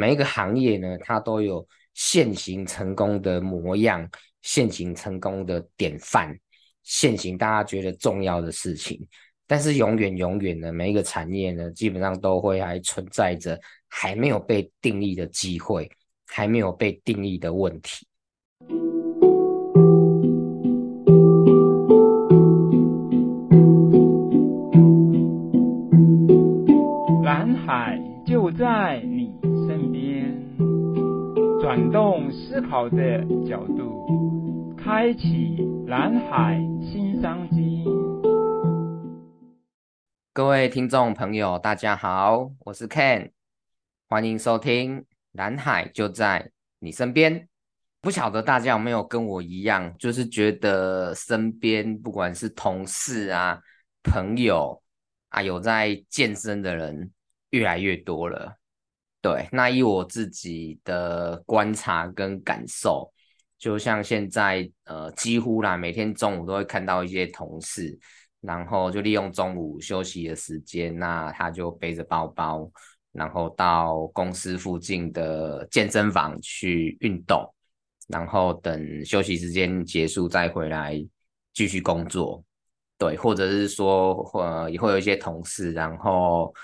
每一个行业呢，它都有现行成功的模样，现行成功的典范，现行大家觉得重要的事情。但是永远永远的每一个产业呢，基本上都会还存在着还没有被定义的机会，还没有被定义的问题。蓝海就在你，转动思考的角度，开启蓝海新商机。各位听众朋友，大家好，我是 Ken，欢迎收听《蓝海就在你身边》。不晓得大家有没有跟我一样，就是觉得身边不管是同事啊、朋友啊，有在健身的人越来越多了。对，那以我自己的观察跟感受，就像现在呃，几乎啦，每天中午都会看到一些同事。然后就利用中午休息的时间，那他就背着包包，然后到公司附近的健身房去运动，然后等休息时间结束再回来继续工作。对，或者是说，呃，也会有一些同事，然后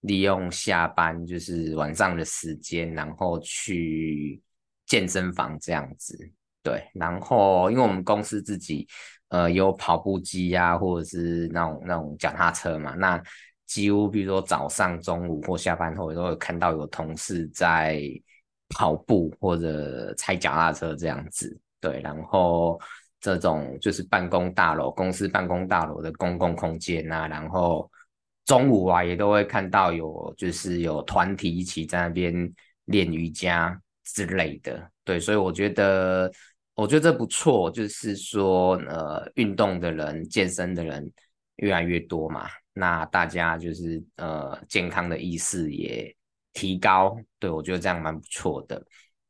利用下班就是晚上的时间，然后去健身房这样子。对，然后因为我们公司自己。呃，有跑步机呀、或者是那种那种脚踏车嘛。那几乎比如说早上、中午或下班后，都会看到有同事在跑步或者踩脚踏车这样子。对，然后这种就是办公大楼、公司办公大楼的公共空间啊，然后中午啊也都会看到有就是有团体一起在那边练瑜伽之类的。对，所以我觉得。我觉得这不错，就是说，呃，运动的人、健身的人越来越多嘛，那大家就是呃，健康的意识也提高，对，我觉得这样蛮不错的。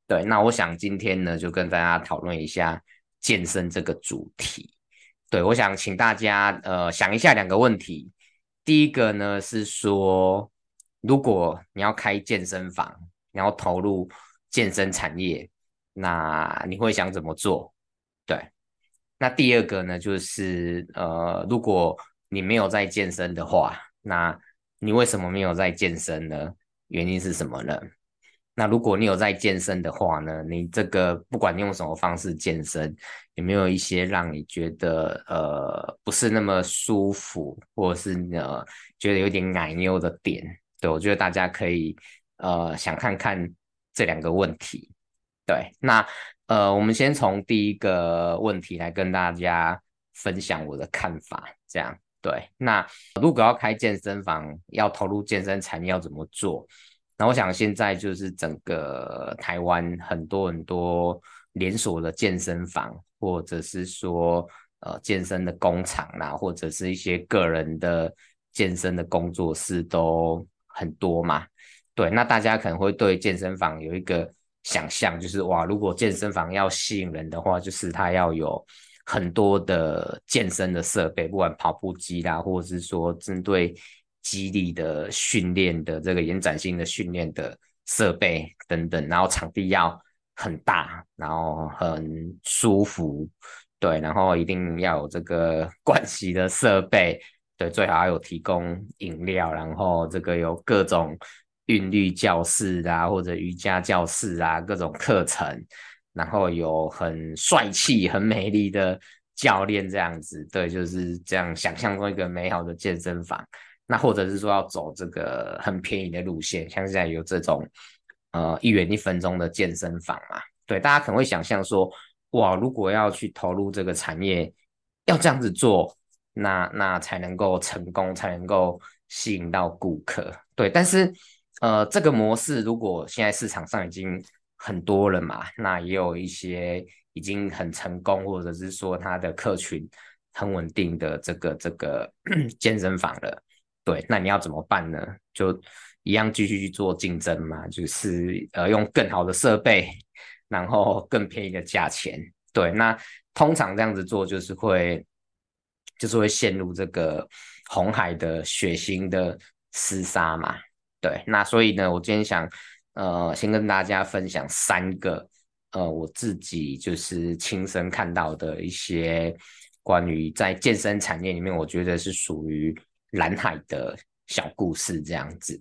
对，那我想今天呢，就跟大家讨论一下健身这个主题。对，我想请大家呃想一下两个问题。第一个呢是说，如果你要开健身房，你要投入健身产业。那你会想怎么做？对，那第二个呢，就是呃，如果你没有在健身的话，那你为什么没有在健身呢？原因是什么呢？那如果你有在健身的话呢，你这个不管用什么方式健身，有没有一些让你觉得呃不是那么舒服，或者是呃觉得有点奶牛的点？对，我觉得大家可以呃想看看这两个问题。对，那呃，我们先从第一个问题来跟大家分享我的看法。这样，对，那如果要开健身房，要投入健身产业要怎么做？那我想现在就是整个台湾很多很多连锁的健身房，或者是说呃健身的工厂啦，或者是一些个人的健身的工作室都很多嘛。对，那大家可能会对健身房有一个。想象就是哇，如果健身房要吸引人的话，就是它要有很多的健身的设备，不管跑步机啦，或者是说针对肌力的训练的这个延展性的训练的设备等等，然后场地要很大，然后很舒服，对，然后一定要有这个 盥洗的设备，对，最好要有提供饮料，然后这个有各种。韵律教室啊，或者瑜伽教室啊，各种课程，然后有很帅气、很美丽的教练这样子，对，就是这样想象中一个美好的健身房。那或者是说要走这个很便宜的路线，像现在有这种呃一元一分钟的健身房嘛，对，大家可能会想象说，哇，如果要去投入这个产业，要这样子做，那那才能够成功，才能够吸引到顾客，对，但是。呃，这个模式如果现在市场上已经很多了嘛，那也有一些已经很成功，或者是说它的客群很稳定的这个这个 健身房了。对，那你要怎么办呢？就一样继续去做竞争嘛，就是呃用更好的设备，然后更便宜的价钱。对，那通常这样子做就是会就是会陷入这个红海的血腥的厮杀嘛。对，那所以呢，我今天想呃，先跟大家分享三个呃我自己就是亲身看到的一些关于在健身产业里面，我觉得是属于蓝海的小故事这样子。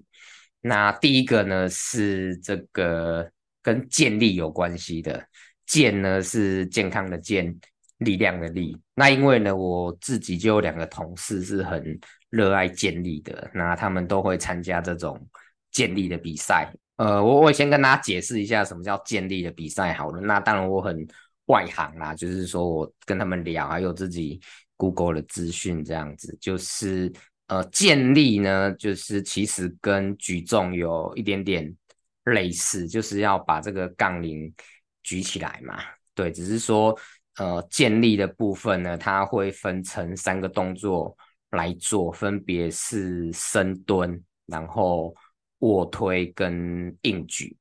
那第一个呢是这个跟健力有关系的，健呢是健康的健，力量的力。那因为呢我自己就有两个同事是很热爱健力的，那他们都会参加这种健力的比赛。呃，我我先跟大家解释一下什么叫健力的比赛好了。那当然我很外行啦，就是说我跟他们聊，还有自己 Google 的资讯这样子。就是呃，健力呢，就是其实跟举重有一点点类似，就是要把这个杠铃举起来嘛。对，只是说呃，健力的部分呢，它会分成三个动作。来做，分别是深蹲，然后卧推跟硬举。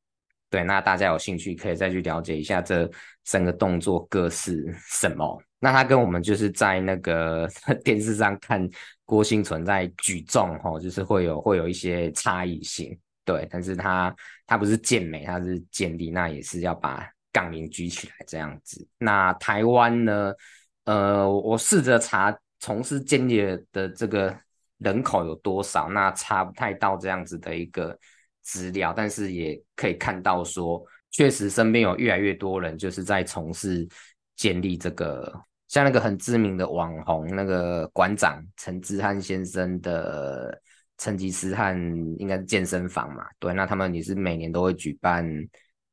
对，那大家有兴趣可以再去了解一下这三个动作各是什么。那他跟我们就是在那个 电视上看郭婞淳在举重，吼，就是会有会有一些差异性。对，但是他他不是健美，他是健力，那也是要把杠铃举起来这样子。那台湾呢？呃，我试着查。从事健力的这个人口有多少？那查不太到这样子的一个资料，但是也可以看到说，确实身边有越来越多人就是在从事健力这个，像那个很知名的网红那个馆长陈志汉先生的成吉思汗应该是健身房嘛，对，那他们也是每年都会举办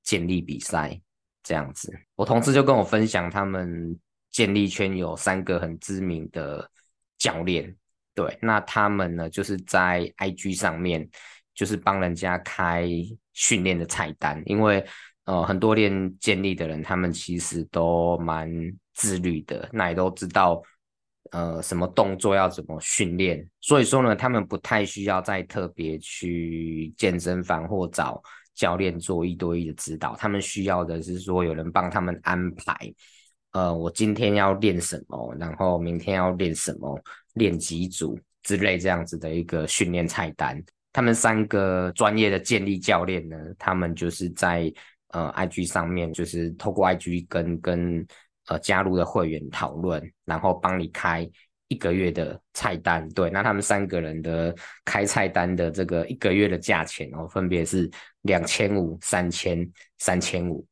健力比赛这样子。我同事就跟我分享他们。健力圈有三个很知名的教练，对，那他们呢，就是在 IG 上面，就是帮人家开训练的菜单，因为呃很多练健力的人，他们其实都蛮自律的，那也都知道呃什么动作要怎么训练，所以说呢，他们不太需要再特别去健身房或找教练做一对一的指导，他们需要的是说有人帮他们安排。呃，我今天要练什么，然后明天要练什么，练几组之类这样子的一个训练菜单。他们三个专业的健力教练呢，他们就是在呃 IG 上面，就是透过 IG 跟跟呃加入的会员讨论，然后帮你开一个月的菜单。对，那他们三个人的开菜单的这个一个月的价钱哦，分别是两千五、三千、三千五。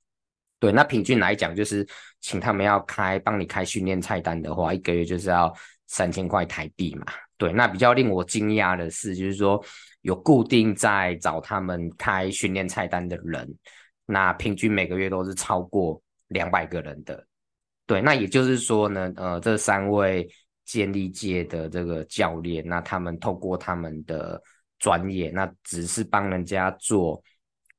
对，那平均来讲，就是请他们要开帮你开训练菜单的话，一个月就是要三千块台币嘛。对，那比较令我惊讶的是，就是说有固定在找他们开训练菜单的人，那平均每个月都是超过两百个人的。对，那也就是说呢，呃，这三位健力界的这个教练，那他们透过他们的专业，那只是帮人家做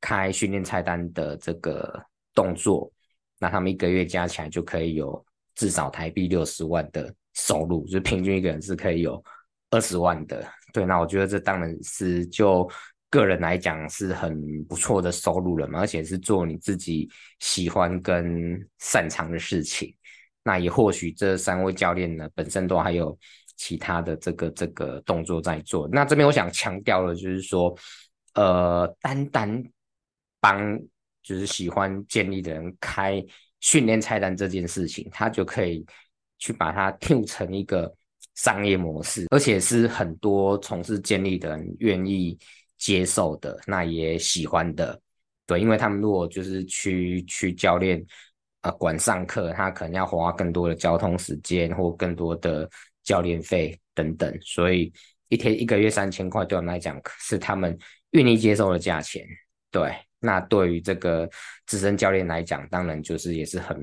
开训练菜单的这个。动作，那他们一个月加起来就可以有至少台币六十万的收入，就平均一个人是可以有二十万的。对，那我觉得这当然是就个人来讲是很不错的收入了嘛，而且是做你自己喜欢跟擅长的事情。那也或许这三位教练呢本身都还有其他的这个这个动作在做。那这边我想强调的就是说，呃，单单帮。就是喜欢健力的人开训练菜单这件事情，他就可以去把它听成一个商业模式，而且是很多从事健力的人愿意接受的，那也喜欢的。对，因为他们如果就是去去教练呃管上课，他可能要花更多的交通时间或更多的教练费等等，所以一天一个月三千块对我们来讲是他们愿意接受的价钱。对。那对于这个资深教练来讲，当然就是也是很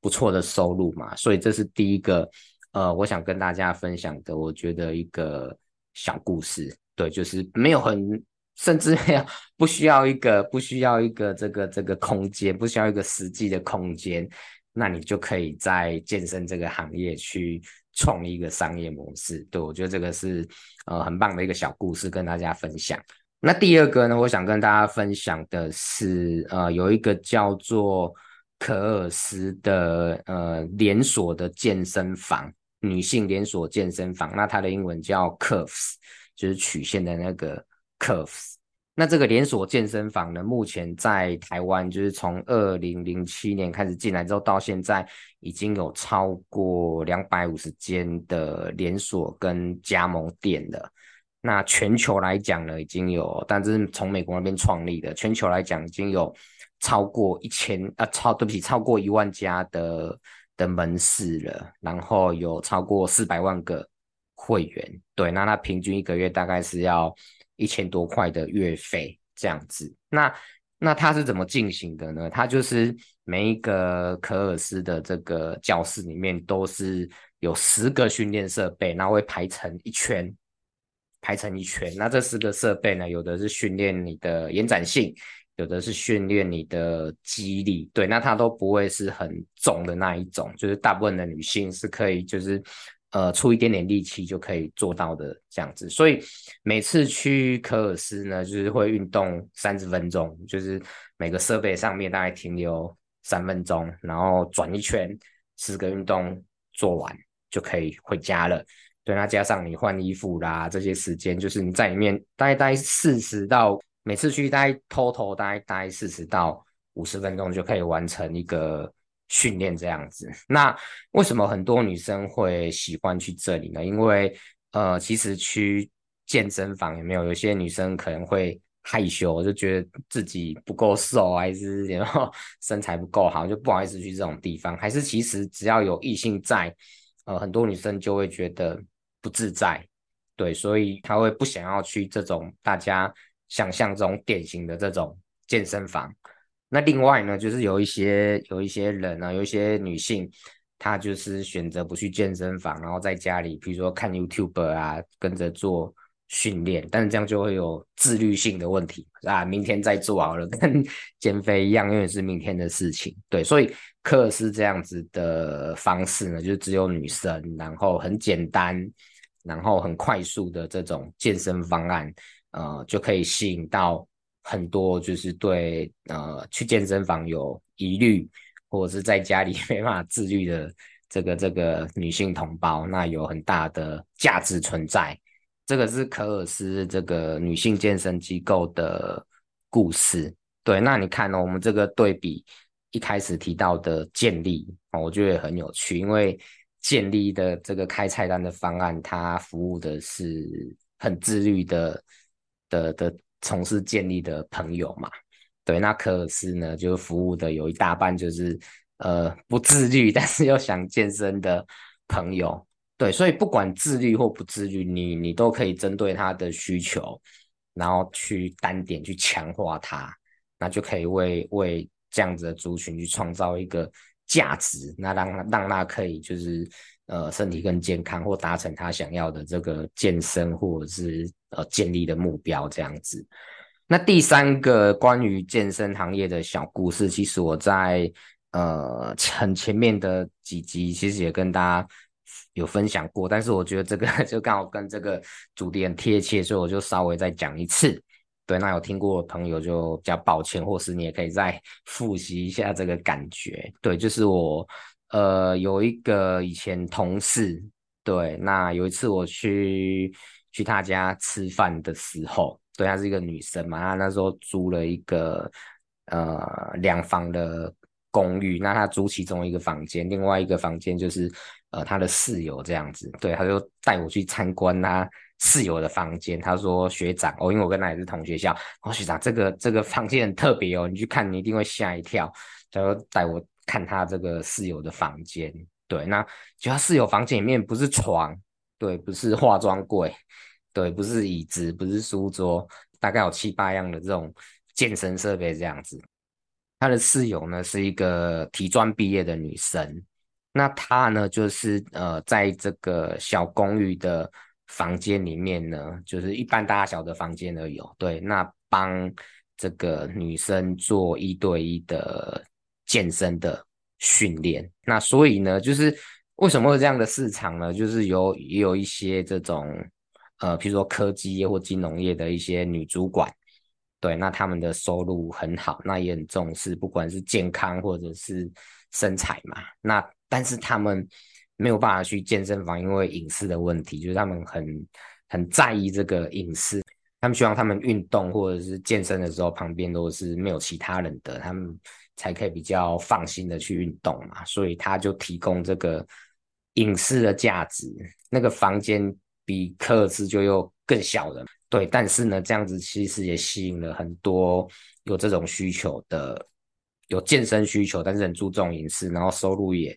不错的收入嘛。所以这是第一个，呃，我想跟大家分享的，我觉得一个小故事。对，就是没有很，甚至要不需要一个，不需要一个这个这个空间，不需要一个实际的空间，那你就可以在健身这个行业去创一个商业模式。对，我觉得这个是呃很棒的一个小故事，跟大家分享。那第二个呢，我想跟大家分享的是，呃，有一个叫做可尔斯的呃连锁的健身房，女性连锁健身房。那它的英文叫 Curves，就是曲线的那个 Curves。那这个连锁健身房呢，目前在台湾就是从二零零七年开始进来之后，到现在已经有超过两百五十间的连锁跟加盟店了。那全球来讲呢，已经有，但是从美国那边创立的，全球来讲已经有超过一千啊，超对不起，超过一万家的的门市了，然后有超过四百万个会员。对，那他平均一个月大概是要。一千多块的月费这样子，那那它是怎么进行的呢？它就是每一个可尔斯的这个教室里面都是有十个训练设备，然后会排成一圈，排成一圈。那这十个设备呢，有的是训练你的延展性，有的是训练你的肌力。对，那它都不会是很重的那一种，就是大部分的女性是可以就是。呃，出一点点力气就可以做到的这样子，所以每次去可尔斯呢，就是会运动三十分钟，就是每个设备上面大概停留三分钟，然后转一圈，十个运动做完就可以回家了。对，那加上你换衣服啦，这些时间就是你在里面待待四十到每次去待 total 大概待四十到五十分钟就可以完成一个。训练这样子，那为什么很多女生会喜欢去这里呢？因为呃，其实去健身房有没有？有些女生可能会害羞，就觉得自己不够瘦，还是然后身材不够好，就不好意思去这种地方。还是其实只要有异性在，呃，很多女生就会觉得不自在，对，所以她会不想要去这种大家想象中典型的这种健身房。那另外呢，就是有一些有一些人呢，有一些女性，她就是选择不去健身房，然后在家里，比如说看 YouTube 啊，跟着做训练，但是这样就会有自律性的问题啊，明天再做好了，跟减肥一样，永远是明天的事情。对，所以可尔斯这样子的方式呢，就只有女生，然后很简单，然后很快速的这种健身方案，呃，就可以吸引到。很多就是对呃去健身房有疑虑，或者是在家里 没办法自律的这个这个女性同胞，那有很大的价值存在。这个是可尔斯这个女性健身机构的故事。对，那你看呢、哦？我们这个对比一开始提到的健力，我觉得也很有趣，因为健力的这个开菜单的方案，它服务的是很自律的的的。从事健力的朋友嘛，对，那可尔斯呢，就是服务的有一大半就是呃不自律，但是又想健身的朋友，对，所以不管自律或不自律，你你都可以针对他的需求，然后去单点去强化他，那就可以为为这样子的族群去创造一个价值，那让让他可以就是。呃，身体更健康，或达成他想要的这个健身或者是呃建立的目标，这样子。那第三个关于健身行业的小故事，其实我在呃很前面的几集其实也跟大家有分享过，但是我觉得这个就刚好跟这个主题很贴切，所以我就稍微再讲一次。对，那有听过的朋友就比较抱歉，或是你也可以再 复习一下这个感觉。对，就是我。呃，有一个以前同事，对，那有一次我去去他家吃饭的时候，对，她是一个女生嘛，她那时候租了一个呃两房的公寓，那她租其中一个房间，另外一个房间就是呃她的室友这样子，对，她就带我去参观她室友的房间，她说学长哦，因为我跟她也是同学校，哦学长这个这个房间很特别哦，你去看你一定会吓一跳，就带我。看他这个室友的房间，对，那就他室友房间里面不是床，对，不是化妆柜，对，不是椅子，不是书桌，大概有七八样的这种健身设备这样子。他的室友呢是一个体专毕业的女生，那她呢就是呃在这个小公寓的房间里面呢，就是一般大小的房间都有，对，那帮这个女生做一对一的。健身的训练，那所以呢，就是为什么会这样的市场呢？就是有也有一些这种呃，比如说科技业或金融业的一些女主管，对，那他们的收入很好，那也很重视，不管是健康或者是身材嘛。那但是他们没有办法去健身房，因为隐私的问题，就是他们很很在意这个隐私。他们希望他们运动或者是健身的时候，旁边都是没有其他人的，他们才可以比较放心的去运动嘛。所以他就提供这个隐私的价值。那个房间比客室就又更小了，对。但是呢，这样子其实也吸引了很多有这种需求的，有健身需求，但是很注重隐私，然后收入也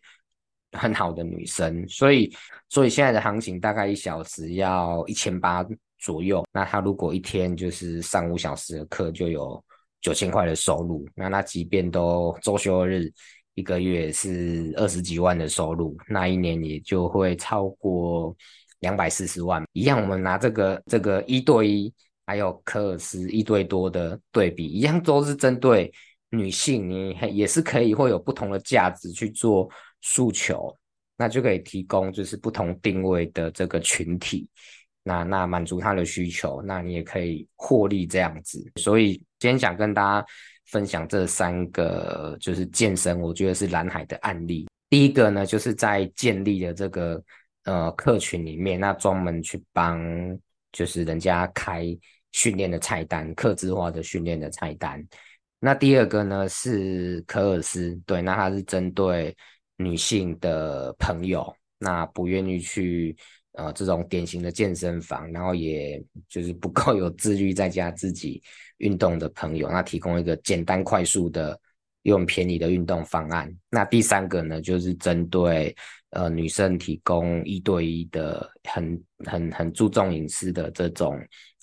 很好的女生。所以，所以现在的行情大概一小时要一千八。左右，那他如果一天就是上五小时的课，就有九千块的收入。那他即便都周休日，一个月是二十几万的收入，那一年也就会超过两百四十万。一样，我们拿这个这个一对一，还有科尔斯一对多的对比，一样都是针对女性，你也是可以会有不同的价值去做诉求，那就可以提供就是不同定位的这个群体。那那满足他的需求，那你也可以获利这样子。所以今天想跟大家分享这三个就是健身，我觉得是蓝海的案例。第一个呢，就是在建立的这个呃客群里面，那专门去帮就是人家开训练的菜单，客制化的训练的菜单。那第二个呢是可尔斯，对，那他是针对女性的朋友，那不愿意去。呃，这种典型的健身房，然后也就是不够有自律在家自己运动的朋友，那提供一个简单快速的又很便宜的运动方案。那第三个呢，就是针对呃女生提供一对一的很很很注重隐私的这种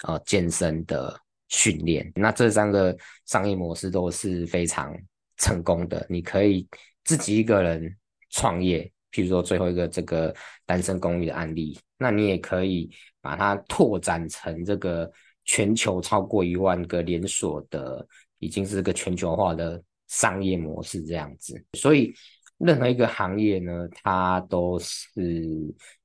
呃健身的训练。那这三个商业模式都是非常成功的，你可以自己一个人创业。譬如说最后一个这个单身公寓的案例，那你也可以把它拓展成这个全球超过一万个连锁的，已经是个全球化的商业模式这样子。所以任何一个行业呢，它都是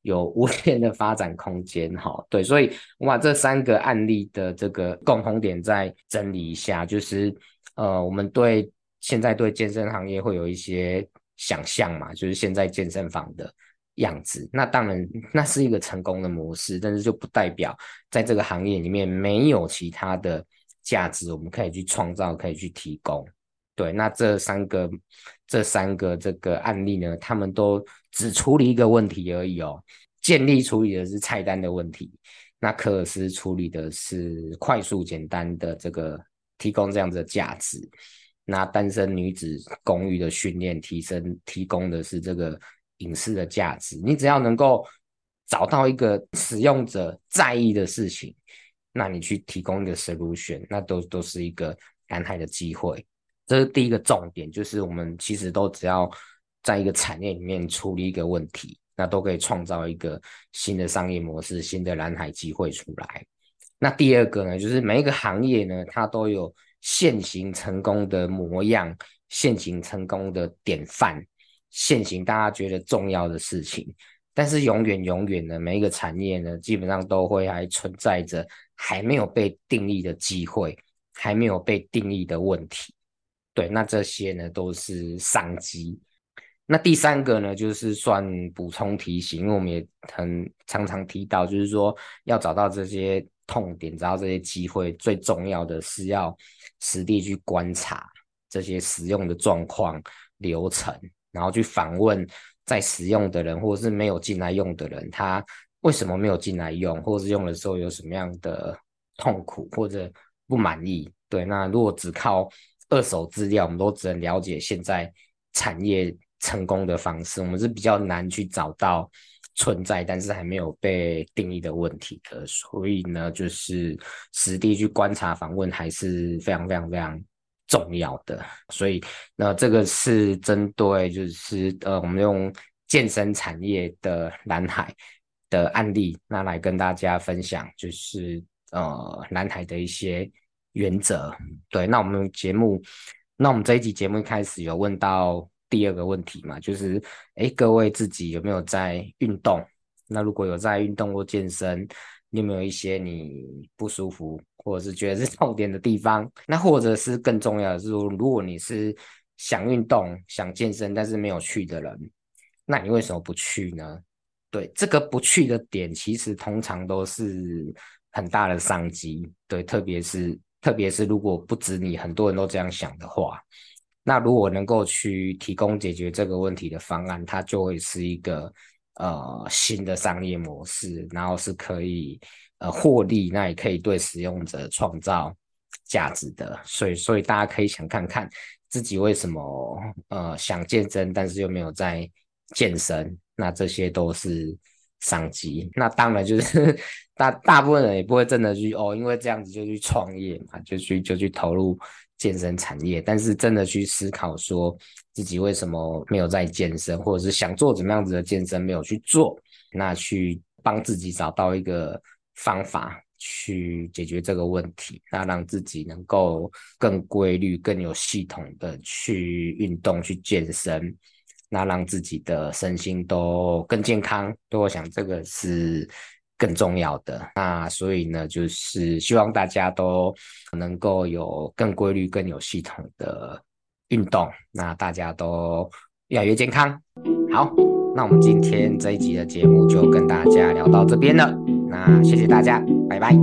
有无限的发展空间。哈，对，所以我把这三个案例的这个共同点再整理一下，就是呃，我们对现在对健身行业会有一些。想象嘛，就是现在健身房的样子。那当然，那是一个成功的模式，但是就不代表在这个行业里面没有其他的价值，我们可以去创造，可以去提供。对，那这三个这三个这个案例呢，他们都只处理一个问题而已哦。健力处理的是菜单的问题，那科尔斯处理的是快速简单的这个提供这样子的价值。那单身女子公寓的训练提升，提供的是这个隐私的价值。你只要能够找到一个使用者在意的事情，那你去提供一个 solution，那都都是一个蓝海的机会。这是第一个重点，就是我们其实都只要在一个产业里面处理一个问题，那都可以创造一个新的商业模式、新的蓝海机会出来。那第二个呢，就是每一个行业呢，它都有。现行成功的模样，现行成功的典范，现行大家觉得重要的事情，但是永远永远的每一个产业呢，基本上都会还存在着还没有被定义的机会，还没有被定义的问题。对，那这些呢都是商机。那第三个呢，就是算补充提醒，因为我们也很常常提到，就是说要找到这些。痛点，找到这些机会，最重要的是要实地去观察这些使用的状况、流程，然后去访问在使用的人，或者是没有进来用的人，他为什么没有进来用，或者是用的时候有什么样的痛苦或者不满意？对，那如果只靠二手资料，我们都只能了解现在产业成功的方式，我们是比较难去找到。存在，但是还没有被定义的问题的，所以呢，就是实地去观察、访问还是非常、非常、非常重要的。所以，那这个是针对就是呃，我们用健身产业的蓝海的案例，那来跟大家分享，就是呃蓝海的一些原则。对，那我们节目，那我们这一集节目一开始有问到。第二个问题嘛，就是，哎，各位自己有没有在运动？那如果有在运动或健身，你有没有一些你不舒服或者是觉得是 痛点的地方？那或者是更重要的是说，如果你是想运动、想健身，但是没有去的人，那你为什么不去呢？对，这个不去的点，其实通常都是很大的商机。对，特别是特别是如果不止你，很多人都这样想的话，那如果能够去提供解决这个问题的方案，它就会是一个呃新的商业模式，然后是可以呃获利，那也可以对使用者创造价值的。所以，所以大家可以想看看自己为什么呃想健身，但是又没有在健身，那这些都是。商机，那当然就是大大部分人也不会真的去哦，因为这样子就去创业嘛，就去就去投入健身产业。但是真的去思考说自己为什么没有在健身，或者是想做怎么样子的健身没有去做，那去帮自己找到一个方法去解决这个问题，那让自己能够更规律、更有系统的去运动、去健身。那让自己的身心都更健康，对，我想这个是更重要的。那所以呢，就是希望大家都能够有更规律、更有系统的运动，那大家都越来越健康。好，那我们今天这一集的节目就跟大家聊到这边了。那谢谢大家，拜拜。